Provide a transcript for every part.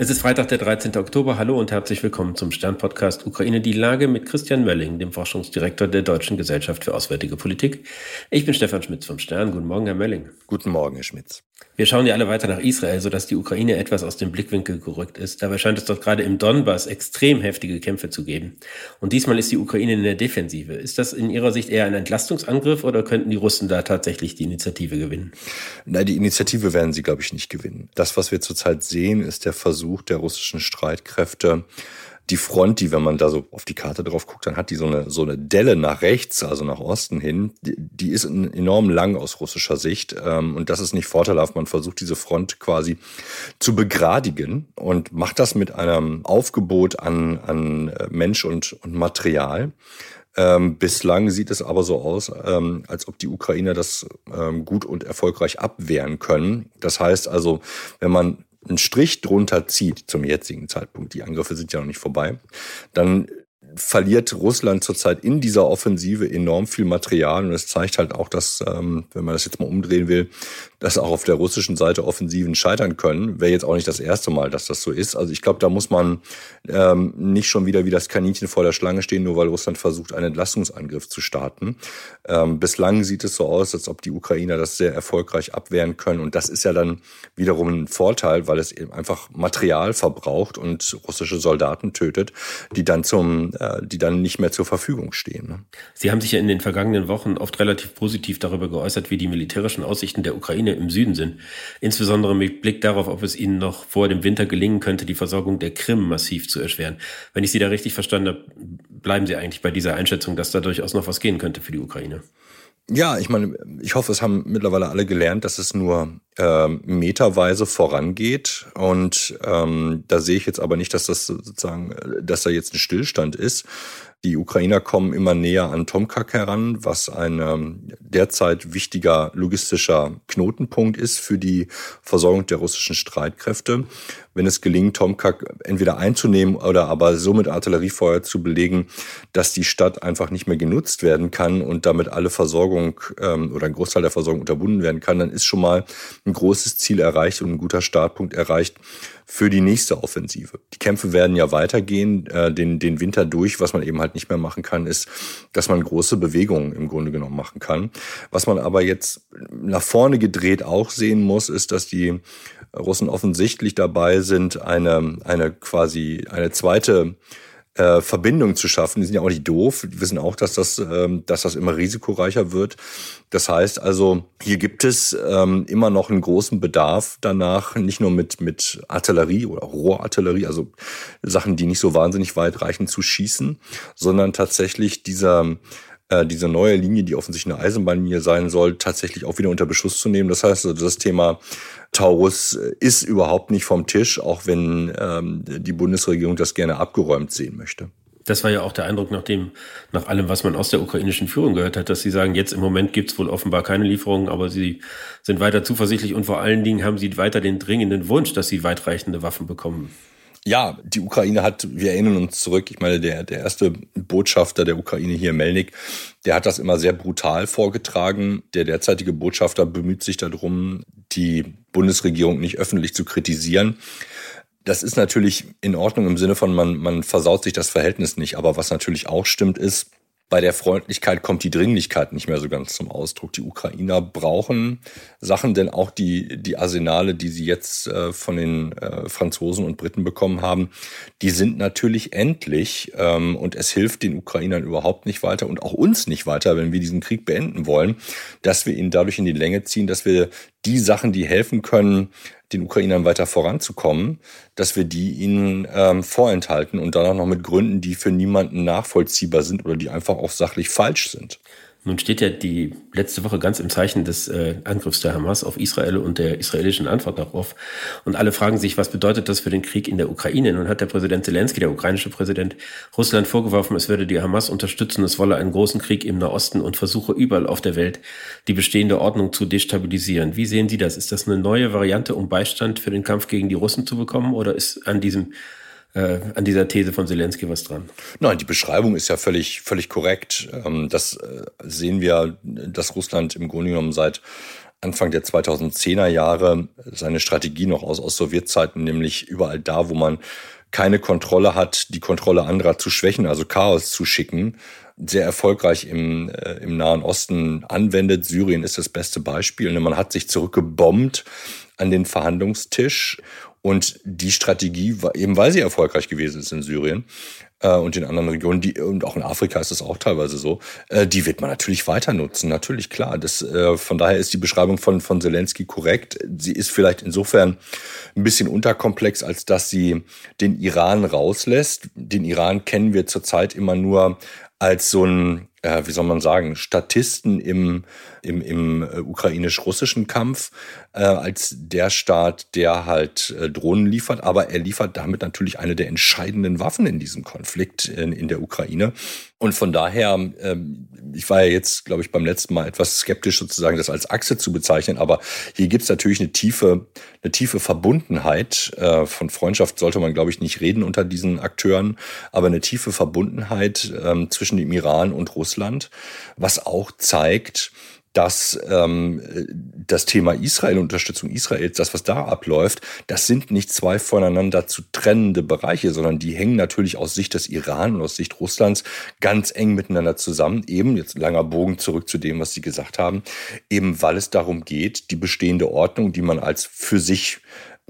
Es ist Freitag, der 13. Oktober. Hallo und herzlich willkommen zum Stern-Podcast Ukraine die Lage mit Christian Mölling, dem Forschungsdirektor der Deutschen Gesellschaft für Auswärtige Politik. Ich bin Stefan Schmitz vom Stern. Guten Morgen, Herr Mölling. Guten Morgen, Herr Schmitz. Wir schauen ja alle weiter nach Israel, sodass die Ukraine etwas aus dem Blickwinkel gerückt ist. Dabei scheint es dort gerade im Donbass extrem heftige Kämpfe zu geben. Und diesmal ist die Ukraine in der Defensive. Ist das in Ihrer Sicht eher ein Entlastungsangriff oder könnten die Russen da tatsächlich die Initiative gewinnen? Nein, die Initiative werden sie, glaube ich, nicht gewinnen. Das, was wir zurzeit sehen, ist der Versuch der russischen Streitkräfte, die Front, die, wenn man da so auf die Karte drauf guckt, dann hat die so eine, so eine Delle nach rechts, also nach Osten hin. Die, die ist enorm lang aus russischer Sicht. Ähm, und das ist nicht vorteilhaft. Man versucht diese Front quasi zu begradigen und macht das mit einem Aufgebot an, an äh, Mensch und, und Material. Ähm, bislang sieht es aber so aus, ähm, als ob die Ukrainer das ähm, gut und erfolgreich abwehren können. Das heißt also, wenn man einen Strich drunter zieht zum jetzigen Zeitpunkt, die Angriffe sind ja noch nicht vorbei, dann verliert Russland zurzeit in dieser Offensive enorm viel Material und es zeigt halt auch, dass, ähm, wenn man das jetzt mal umdrehen will, dass auch auf der russischen Seite Offensiven scheitern können. Wäre jetzt auch nicht das erste Mal, dass das so ist. Also ich glaube, da muss man ähm, nicht schon wieder wie das Kaninchen vor der Schlange stehen, nur weil Russland versucht, einen Entlastungsangriff zu starten. Ähm, bislang sieht es so aus, als ob die Ukrainer das sehr erfolgreich abwehren können. Und das ist ja dann wiederum ein Vorteil, weil es eben einfach Material verbraucht und russische Soldaten tötet, die dann zum, die dann nicht mehr zur Verfügung stehen. Ne? Sie haben sich ja in den vergangenen Wochen oft relativ positiv darüber geäußert, wie die militärischen Aussichten der Ukraine Ukraine im Süden sind. Insbesondere mit Blick darauf, ob es ihnen noch vor dem Winter gelingen könnte, die Versorgung der Krim massiv zu erschweren. Wenn ich Sie da richtig verstanden habe, bleiben Sie eigentlich bei dieser Einschätzung, dass da durchaus noch was gehen könnte für die Ukraine. Ja, ich meine, ich hoffe, es haben mittlerweile alle gelernt, dass es nur ähm, meterweise vorangeht. Und ähm, da sehe ich jetzt aber nicht, dass das sozusagen, dass da jetzt ein Stillstand ist. Die Ukrainer kommen immer näher an Tomkak heran, was ein ähm, derzeit wichtiger logistischer Knotenpunkt ist für die Versorgung der russischen Streitkräfte. Wenn es gelingt, Tomkak entweder einzunehmen oder aber so mit Artilleriefeuer zu belegen, dass die Stadt einfach nicht mehr genutzt werden kann und damit alle Versorgung ähm, oder ein Großteil der Versorgung unterbunden werden kann, dann ist schon mal ein großes Ziel erreicht und ein guter Startpunkt erreicht für die nächste Offensive. Die Kämpfe werden ja weitergehen, äh, den, den Winter durch. Was man eben halt nicht mehr machen kann, ist, dass man große Bewegungen im Grunde genommen machen kann. Was man aber jetzt nach vorne gedreht auch sehen muss, ist, dass die Russen offensichtlich dabei sind, eine, eine quasi eine zweite äh, Verbindung zu schaffen. Die sind ja auch nicht doof. Die wissen auch, dass das, ähm, dass das immer risikoreicher wird. Das heißt also, hier gibt es ähm, immer noch einen großen Bedarf danach, nicht nur mit, mit Artillerie oder Rohrartillerie, also Sachen, die nicht so wahnsinnig weit reichen, zu schießen, sondern tatsächlich dieser äh, diese neue Linie, die offensichtlich eine Eisenbahnlinie sein soll, tatsächlich auch wieder unter Beschuss zu nehmen. Das heißt, also das Thema Taurus ist überhaupt nicht vom Tisch, auch wenn ähm, die Bundesregierung das gerne abgeräumt sehen möchte. Das war ja auch der Eindruck nach dem, nach allem, was man aus der ukrainischen Führung gehört hat, dass sie sagen, jetzt im Moment gibt es wohl offenbar keine Lieferungen, aber sie sind weiter zuversichtlich und vor allen Dingen haben sie weiter den dringenden Wunsch, dass sie weitreichende Waffen bekommen. Ja, die Ukraine hat, wir erinnern uns zurück, ich meine, der, der erste Botschafter der Ukraine hier, Melnik, der hat das immer sehr brutal vorgetragen. Der derzeitige Botschafter bemüht sich darum, die Bundesregierung nicht öffentlich zu kritisieren. Das ist natürlich in Ordnung im Sinne von, man, man versaut sich das Verhältnis nicht. Aber was natürlich auch stimmt, ist, bei der Freundlichkeit kommt die Dringlichkeit nicht mehr so ganz zum Ausdruck. Die Ukrainer brauchen Sachen, denn auch die, die Arsenale, die sie jetzt äh, von den äh, Franzosen und Briten bekommen haben, die sind natürlich endlich ähm, und es hilft den Ukrainern überhaupt nicht weiter und auch uns nicht weiter, wenn wir diesen Krieg beenden wollen, dass wir ihn dadurch in die Länge ziehen, dass wir die Sachen, die helfen können, den Ukrainern weiter voranzukommen, dass wir die ihnen ähm, vorenthalten und dann auch noch mit Gründen, die für niemanden nachvollziehbar sind oder die einfach auch sachlich falsch sind. Nun steht ja die letzte Woche ganz im Zeichen des äh, Angriffs der Hamas auf Israel und der israelischen Antwort darauf. Und alle fragen sich, was bedeutet das für den Krieg in der Ukraine? Nun hat der Präsident Zelensky, der ukrainische Präsident, Russland vorgeworfen, es würde die Hamas unterstützen, es wolle einen großen Krieg im Nahosten und versuche überall auf der Welt die bestehende Ordnung zu destabilisieren. Wie sehen Sie das? Ist das eine neue Variante, um Beistand für den Kampf gegen die Russen zu bekommen? Oder ist an diesem äh, an dieser These von Zelensky was dran. Nein, die Beschreibung ist ja völlig, völlig korrekt. Ähm, das äh, sehen wir, dass Russland im Grunde genommen seit Anfang der 2010er Jahre seine Strategie noch aus, aus Sowjetzeiten, nämlich überall da, wo man keine Kontrolle hat, die Kontrolle anderer zu schwächen, also Chaos zu schicken, sehr erfolgreich im, äh, im Nahen Osten anwendet. Syrien ist das beste Beispiel. Man hat sich zurückgebombt an den Verhandlungstisch und die Strategie war eben, weil sie erfolgreich gewesen ist in Syrien äh, und in anderen Regionen, die, und auch in Afrika ist es auch teilweise so, äh, die wird man natürlich weiter nutzen. Natürlich, klar. Das, äh, von daher ist die Beschreibung von, von Zelensky korrekt. Sie ist vielleicht insofern ein bisschen unterkomplex, als dass sie den Iran rauslässt. Den Iran kennen wir zurzeit immer nur als so ein, äh, wie soll man sagen, Statisten im, im, im äh, ukrainisch-russischen Kampf, äh, als der Staat, der halt äh, Drohnen liefert, aber er liefert damit natürlich eine der entscheidenden Waffen in diesem Konflikt in, in der Ukraine. Und von daher, ähm, ich war ja jetzt, glaube ich, beim letzten Mal etwas skeptisch sozusagen, das als Achse zu bezeichnen, aber hier gibt es natürlich eine tiefe, eine tiefe Verbundenheit. Äh, von Freundschaft sollte man, glaube ich, nicht reden unter diesen Akteuren, aber eine tiefe Verbundenheit ähm, zwischen dem Iran und Russland, was auch zeigt, dass ähm, das Thema Israel, Unterstützung Israels, das, was da abläuft, das sind nicht zwei voneinander zu trennende Bereiche, sondern die hängen natürlich aus Sicht des Iran und aus Sicht Russlands ganz eng miteinander zusammen. Eben, jetzt langer Bogen zurück zu dem, was Sie gesagt haben, eben weil es darum geht, die bestehende Ordnung, die man als für sich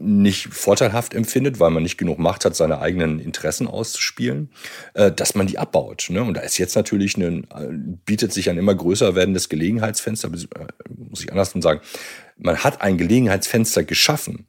nicht vorteilhaft empfindet, weil man nicht genug Macht hat, seine eigenen Interessen auszuspielen, äh, dass man die abbaut. Ne? Und da ist jetzt natürlich ein, bietet sich ein immer größer werdendes Gelegenheitsfenster, äh, muss ich andersrum sagen, man hat ein Gelegenheitsfenster geschaffen.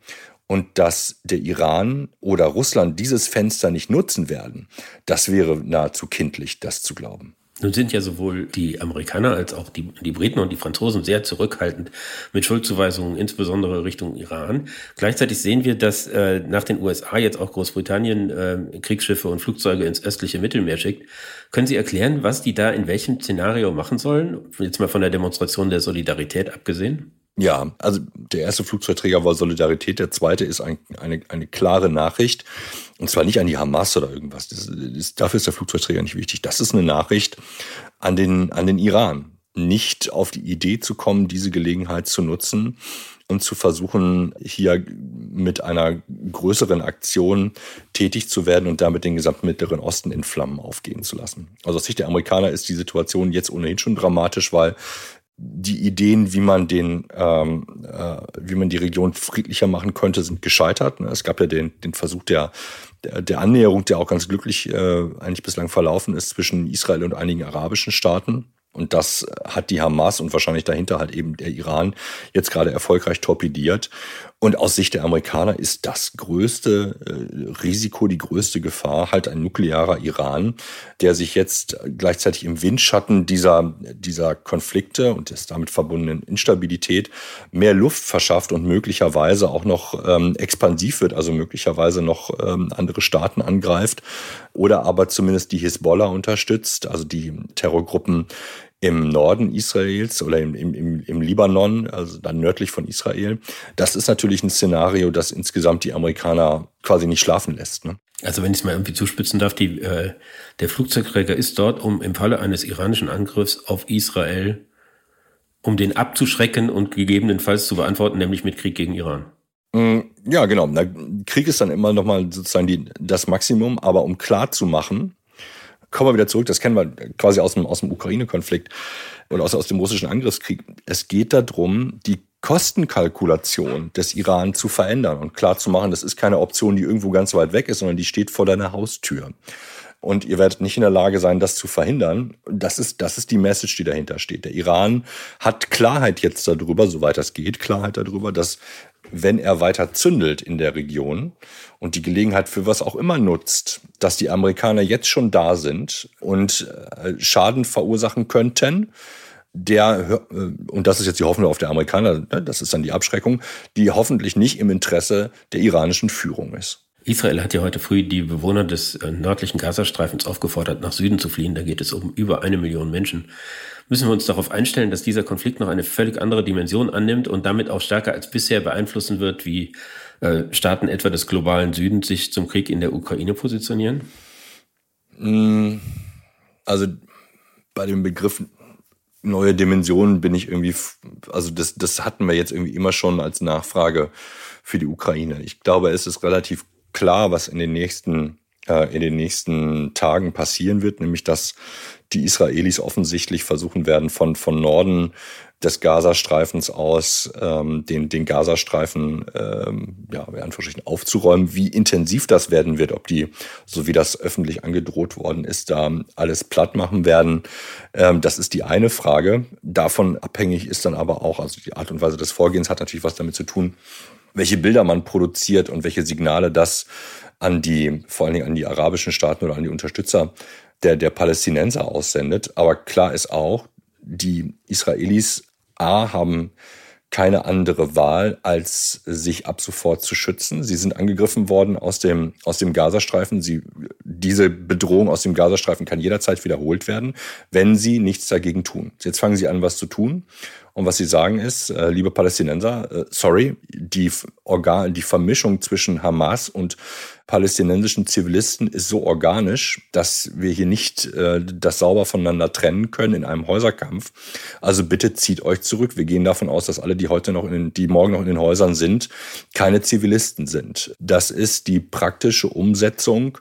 Und dass der Iran oder Russland dieses Fenster nicht nutzen werden, das wäre nahezu kindlich, das zu glauben. Nun sind ja sowohl die Amerikaner als auch die, die Briten und die Franzosen sehr zurückhaltend mit Schuldzuweisungen, insbesondere Richtung Iran. Gleichzeitig sehen wir, dass äh, nach den USA jetzt auch Großbritannien äh, Kriegsschiffe und Flugzeuge ins östliche Mittelmeer schickt. Können Sie erklären, was die da in welchem Szenario machen sollen? Jetzt mal von der Demonstration der Solidarität abgesehen. Ja, also der erste Flugzeugträger war Solidarität, der zweite ist ein, eine, eine klare Nachricht. Und zwar nicht an die Hamas oder irgendwas. Das ist, dafür ist der Flugzeugträger nicht wichtig. Das ist eine Nachricht an den, an den Iran. Nicht auf die Idee zu kommen, diese Gelegenheit zu nutzen und zu versuchen, hier mit einer größeren Aktion tätig zu werden und damit den gesamten Mittleren Osten in Flammen aufgehen zu lassen. Also aus Sicht der Amerikaner ist die Situation jetzt ohnehin schon dramatisch, weil die Ideen, wie man den, ähm, äh, wie man die Region friedlicher machen könnte, sind gescheitert. Ne? Es gab ja den, den Versuch der, der, Annäherung, der auch ganz glücklich äh, eigentlich bislang verlaufen ist zwischen Israel und einigen arabischen Staaten. Und das hat die Hamas und wahrscheinlich dahinter halt eben der Iran jetzt gerade erfolgreich torpediert. Und aus Sicht der Amerikaner ist das größte äh, Risiko, die größte Gefahr halt ein nuklearer Iran, der sich jetzt gleichzeitig im Windschatten dieser, dieser Konflikte und des damit verbundenen Instabilität mehr Luft verschafft und möglicherweise auch noch ähm, expansiv wird, also möglicherweise noch ähm, andere Staaten angreift oder aber zumindest die Hisbollah unterstützt, also die Terrorgruppen im Norden Israels oder im, im, im Libanon, also dann nördlich von Israel. Das ist natürlich ein Szenario, das insgesamt die Amerikaner quasi nicht schlafen lässt. Ne? Also wenn ich es mal irgendwie zuspitzen darf, die, äh, der Flugzeugträger ist dort, um im Falle eines iranischen Angriffs auf Israel, um den abzuschrecken und gegebenenfalls zu beantworten, nämlich mit Krieg gegen Iran. Mm, ja, genau. Krieg ist dann immer nochmal sozusagen die, das Maximum, aber um klar zu machen, kommen wir wieder zurück, das kennen wir quasi aus dem, aus dem Ukraine-Konflikt oder aus, aus dem russischen Angriffskrieg. Es geht darum, die Kostenkalkulation des Iran zu verändern und klar zu machen, das ist keine Option, die irgendwo ganz weit weg ist, sondern die steht vor deiner Haustür. Und ihr werdet nicht in der Lage sein, das zu verhindern. Das ist, das ist die Message, die dahinter steht. Der Iran hat Klarheit jetzt darüber, soweit das geht, Klarheit darüber, dass wenn er weiter zündelt in der Region und die Gelegenheit für was auch immer nutzt, dass die Amerikaner jetzt schon da sind und äh, Schaden verursachen könnten, der, äh, und das ist jetzt die Hoffnung auf der Amerikaner, ne, das ist dann die Abschreckung, die hoffentlich nicht im Interesse der iranischen Führung ist. Israel hat ja heute früh die Bewohner des äh, nördlichen Gazastreifens aufgefordert, nach Süden zu fliehen. Da geht es um über eine Million Menschen müssen wir uns darauf einstellen, dass dieser Konflikt noch eine völlig andere Dimension annimmt und damit auch stärker als bisher beeinflussen wird, wie äh, Staaten etwa des globalen Südens sich zum Krieg in der Ukraine positionieren? Mm, also bei dem Begriff neue Dimensionen bin ich irgendwie, also das, das hatten wir jetzt irgendwie immer schon als Nachfrage für die Ukraine. Ich glaube, es ist relativ klar, was in den nächsten, äh, in den nächsten Tagen passieren wird, nämlich dass die Israelis offensichtlich versuchen werden, von, von Norden des Gazastreifens aus ähm, den, den Gazastreifen ähm, ja, in Anführungsstrichen aufzuräumen. Wie intensiv das werden wird, ob die, so wie das öffentlich angedroht worden ist, da alles platt machen werden, ähm, das ist die eine Frage. Davon abhängig ist dann aber auch, also die Art und Weise des Vorgehens hat natürlich was damit zu tun, welche Bilder man produziert und welche Signale das an die, vor allen Dingen an die arabischen Staaten oder an die Unterstützer der, der Palästinenser aussendet. Aber klar ist auch, die Israelis A haben keine andere Wahl, als sich ab sofort zu schützen. Sie sind angegriffen worden aus dem, aus dem Gazastreifen. Sie, diese Bedrohung aus dem Gazastreifen kann jederzeit wiederholt werden, wenn sie nichts dagegen tun. Jetzt fangen sie an, was zu tun. Und was sie sagen ist, äh, liebe Palästinenser, äh, sorry, die, Organ, die Vermischung zwischen Hamas und palästinensischen Zivilisten ist so organisch, dass wir hier nicht äh, das sauber voneinander trennen können in einem Häuserkampf. Also bitte zieht euch zurück. Wir gehen davon aus, dass alle, die heute noch in den, die morgen noch in den Häusern sind, keine Zivilisten sind. Das ist die praktische Umsetzung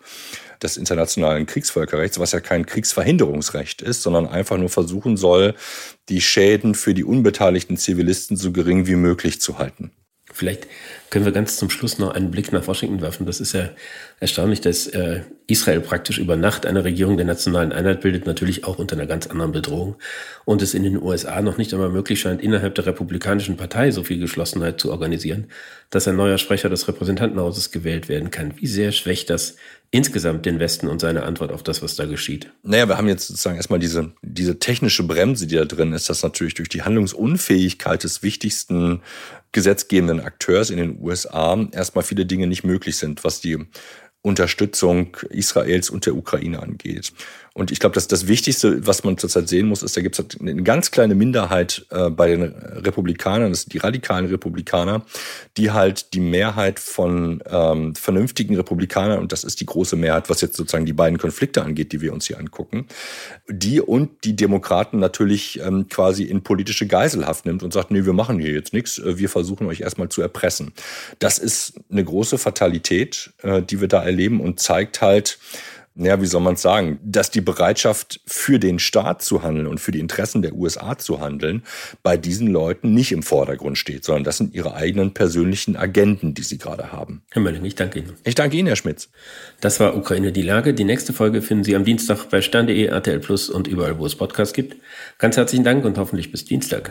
des internationalen Kriegsvölkerrechts, was ja kein Kriegsverhinderungsrecht ist, sondern einfach nur versuchen soll, die Schäden für die unbeteiligten Zivilisten so gering wie möglich zu halten. Vielleicht können wir ganz zum Schluss noch einen Blick nach Washington werfen. Das ist ja erstaunlich, dass äh, Israel praktisch über Nacht eine Regierung der nationalen Einheit bildet, natürlich auch unter einer ganz anderen Bedrohung. Und es in den USA noch nicht einmal möglich scheint, innerhalb der Republikanischen Partei so viel Geschlossenheit zu organisieren, dass ein neuer Sprecher des Repräsentantenhauses gewählt werden kann. Wie sehr schwächt das insgesamt den Westen und seine Antwort auf das, was da geschieht? Naja, wir haben jetzt sozusagen erstmal diese, diese technische Bremse, die da drin ist, dass natürlich durch die Handlungsunfähigkeit des wichtigsten gesetzgebenden Akteurs in den USA erstmal viele Dinge nicht möglich sind, was die Unterstützung Israels und der Ukraine angeht. Und ich glaube, dass das Wichtigste, was man zurzeit sehen muss, ist, da gibt es halt eine ganz kleine Minderheit äh, bei den Republikanern, das sind die radikalen Republikaner, die halt die Mehrheit von ähm, vernünftigen Republikanern, und das ist die große Mehrheit, was jetzt sozusagen die beiden Konflikte angeht, die wir uns hier angucken, die und die Demokraten natürlich ähm, quasi in politische Geiselhaft nimmt und sagt, nee, wir machen hier jetzt nichts, äh, wir versuchen euch erstmal zu erpressen. Das ist eine große Fatalität, äh, die wir da erleben und zeigt halt, ja, wie soll man es sagen, dass die Bereitschaft für den Staat zu handeln und für die Interessen der USA zu handeln bei diesen Leuten nicht im Vordergrund steht, sondern das sind ihre eigenen persönlichen Agenten, die sie gerade haben. Herr Mölling, ich danke Ihnen. Ich danke Ihnen, Herr Schmitz. Das war Ukraine die Lage. Die nächste Folge finden Sie am Dienstag bei stern.de, RTL Plus und überall, wo es Podcasts gibt. Ganz herzlichen Dank und hoffentlich bis Dienstag.